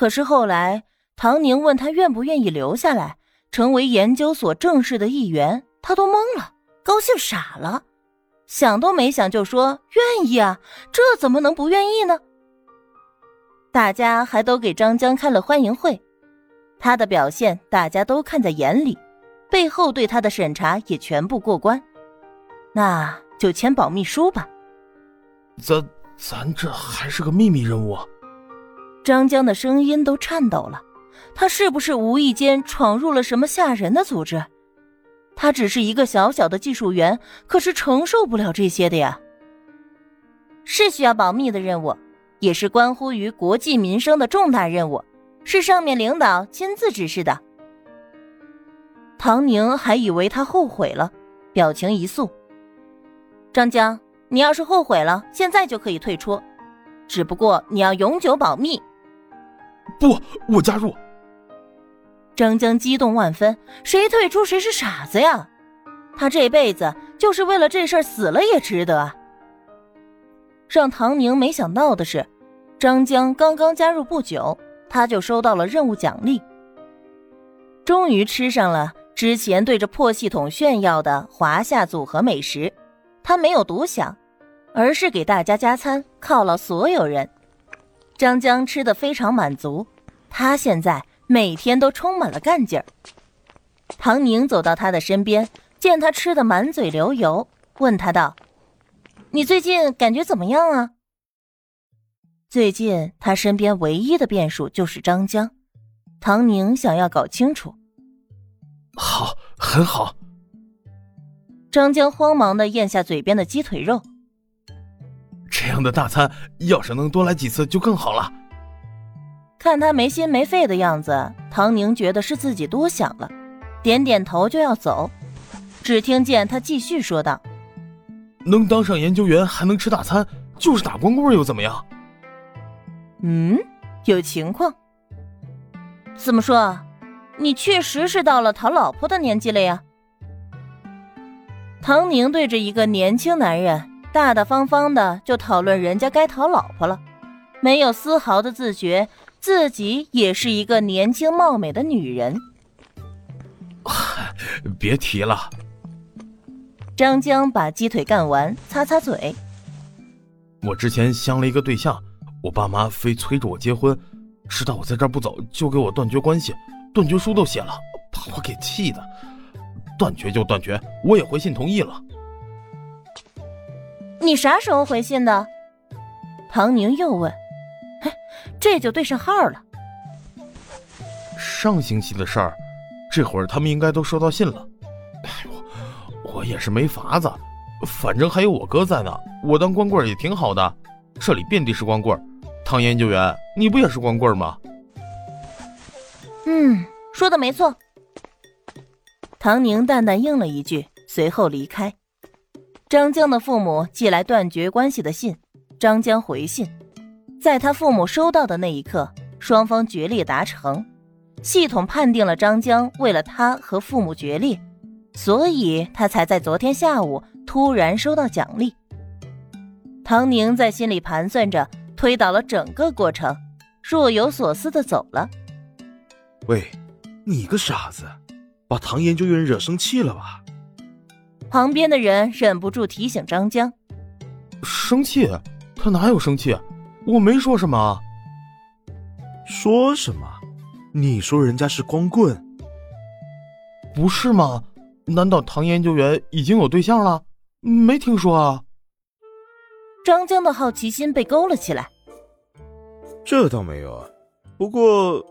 可是后来，唐宁问他愿不愿意留下来，成为研究所正式的一员，他都懵了，高兴傻了，想都没想就说愿意啊，这怎么能不愿意呢？大家还都给张江开了欢迎会，他的表现大家都看在眼里，背后对他的审查也全部过关，那就签保密书吧。咱咱这还是个秘密任务。张江的声音都颤抖了，他是不是无意间闯入了什么吓人的组织？他只是一个小小的技术员，可是承受不了这些的呀。是需要保密的任务，也是关乎于国计民生的重大任务，是上面领导亲自指示的。唐宁还以为他后悔了，表情一肃。张江，你要是后悔了，现在就可以退出，只不过你要永久保密。不，我加入。张江激动万分，谁退出谁是傻子呀？他这辈子就是为了这事儿死了也值得。让唐宁没想到的是，张江刚刚加入不久，他就收到了任务奖励。终于吃上了之前对着破系统炫耀的华夏组合美食，他没有独享，而是给大家加餐，犒劳所有人。张江吃的非常满足，他现在每天都充满了干劲儿。唐宁走到他的身边，见他吃的满嘴流油，问他道：“你最近感觉怎么样啊？”最近他身边唯一的变数就是张江，唐宁想要搞清楚。好，很好。张江慌忙的咽下嘴边的鸡腿肉。这样的大餐，要是能多来几次就更好了。看他没心没肺的样子，唐宁觉得是自己多想了，点点头就要走。只听见他继续说道：“能当上研究员还能吃大餐，就是打光棍又怎么样？”嗯，有情况。怎么说？你确实是到了讨老婆的年纪了呀？唐宁对着一个年轻男人。大大方方的就讨论人家该讨老婆了，没有丝毫的自觉，自己也是一个年轻貌美的女人。别提了。张江把鸡腿干完，擦擦嘴。我之前相了一个对象，我爸妈非催着我结婚，知道我在这儿不走，就给我断绝关系，断绝书都写了，把我给气的。断绝就断绝，我也回信同意了。你啥时候回信的？唐宁又问。这就对上号了。上星期的事儿，这会儿他们应该都收到信了。哎呦，我也是没法子，反正还有我哥在呢。我当光棍也挺好的，这里遍地是光棍。唐研究员，你不也是光棍吗？嗯，说的没错。唐宁淡淡应了一句，随后离开。张江的父母寄来断绝关系的信，张江回信，在他父母收到的那一刻，双方决裂达成，系统判定了张江为了他和父母决裂，所以他才在昨天下午突然收到奖励。唐宁在心里盘算着，推导了整个过程，若有所思的走了。喂，你个傻子，把唐研究员惹生气了吧？旁边的人忍不住提醒张江：“生气？他哪有生气？我没说什么。说什么？你说人家是光棍，不是吗？难道唐研究员已经有对象了？没听说啊。”张江的好奇心被勾了起来。这倒没有，不过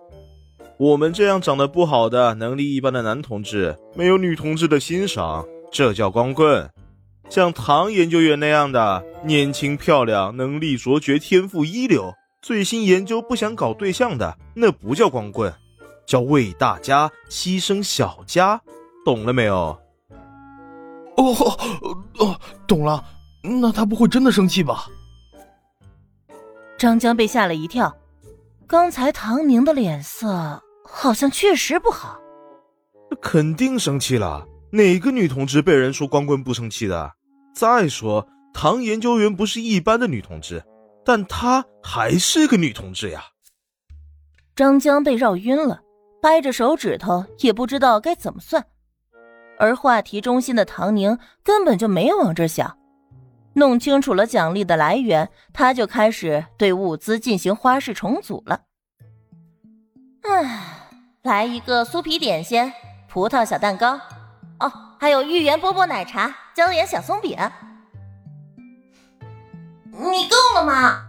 我们这样长得不好的、能力一般的男同志，没有女同志的欣赏。这叫光棍，像唐研究员那样的年轻漂亮、能力卓绝、天赋一流、最新研究不想搞对象的，那不叫光棍，叫为大家牺牲小家，懂了没有？哦哦，懂了。那他不会真的生气吧？张江被吓了一跳，刚才唐宁的脸色好像确实不好，肯定生气了。哪个女同志被人说光棍不生气的？再说，唐研究员不是一般的女同志，但她还是个女同志呀。张江被绕晕了，掰着手指头也不知道该怎么算。而话题中心的唐宁根本就没往这想，弄清楚了奖励的来源，他就开始对物资进行花式重组了。唉，来一个酥皮点心，葡萄小蛋糕，还有芋圆波波奶茶，椒盐小松饼。你够了吗？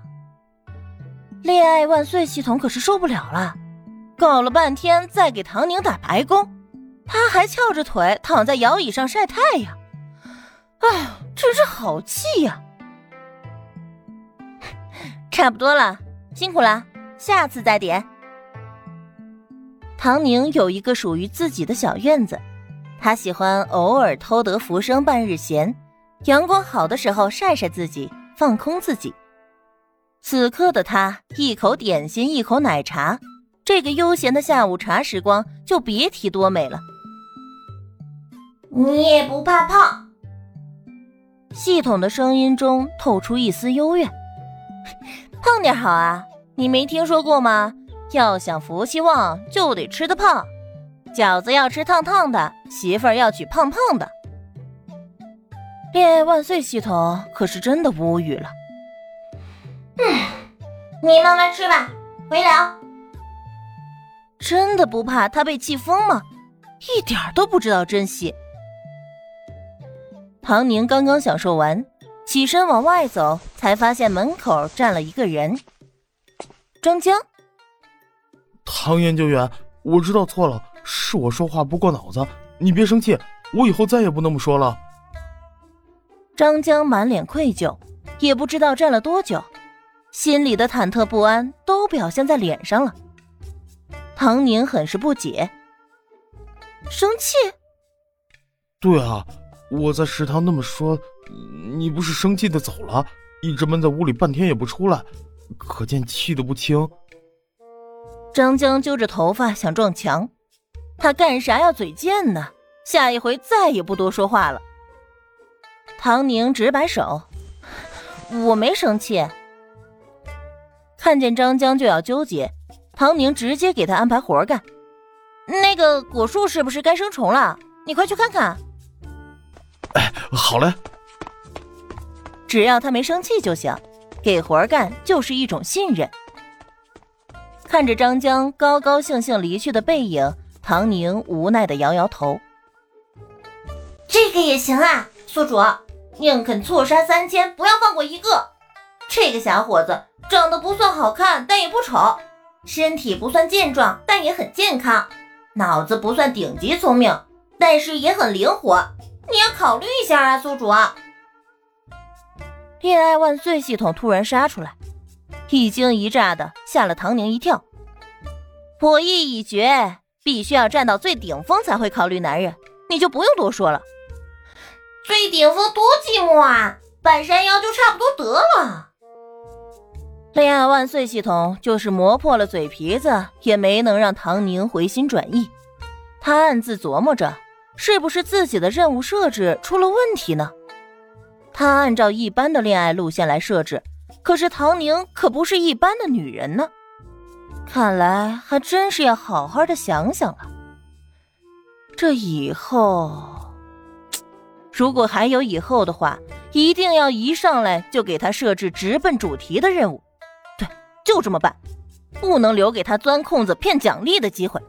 恋爱万岁系统可是受不了了，搞了半天在给唐宁打白工，他还翘着腿躺在摇椅上晒太阳，哎，真是好气呀！差不多了，辛苦了，下次再点。唐宁有一个属于自己的小院子，他喜欢偶尔偷得浮生半日闲，阳光好的时候晒晒自己，放空自己。此刻的他，一口点心，一口奶茶，这个悠闲的下午茶时光就别提多美了。你也不怕胖？系统的声音中透出一丝幽怨。胖点好啊，你没听说过吗？要想福气旺，就得吃得胖。饺子要吃烫烫的，媳妇儿要娶胖胖的。恋爱万岁系统可是真的无语了。你慢慢吃吧，回聊。真的不怕他被气疯吗？一点都不知道珍惜。唐宁刚刚享受完，起身往外走，才发现门口站了一个人。张江，唐研究员，我知道错了，是我说话不过脑子，你别生气，我以后再也不那么说了。张江满脸愧疚，也不知道站了多久。心里的忐忑不安都表现在脸上了。唐宁很是不解，生气？对啊，我在食堂那么说，你不是生气的走了，一直闷在屋里半天也不出来，可见气得不轻。张江揪着头发想撞墙，他干啥要嘴贱呢？下一回再也不多说话了。唐宁直摆手，我没生气。看见张江就要纠结，唐宁直接给他安排活干。那个果树是不是该生虫了？你快去看看。哎，好嘞。只要他没生气就行，给活干就是一种信任。看着张江高高兴兴离去的背影，唐宁无奈的摇摇头。这个也行啊，宿主，宁肯错杀三千，不要放过一个。这个小伙子。长得不算好看，但也不丑；身体不算健壮，但也很健康；脑子不算顶级聪明，但是也很灵活。你要考虑一下啊，宿主。恋爱万岁系统突然杀出来，一惊一乍的吓了唐宁一跳。我意已决，必须要站到最顶峰才会考虑男人，你就不用多说了。最顶峰多寂寞啊，半山腰就差不多得了。恋爱万岁系统就是磨破了嘴皮子，也没能让唐宁回心转意。他暗自琢磨着，是不是自己的任务设置出了问题呢？他按照一般的恋爱路线来设置，可是唐宁可不是一般的女人呢。看来还真是要好好的想想了。这以后，如果还有以后的话，一定要一上来就给他设置直奔主题的任务。对就这么办，不能留给他钻空子骗奖励的机会。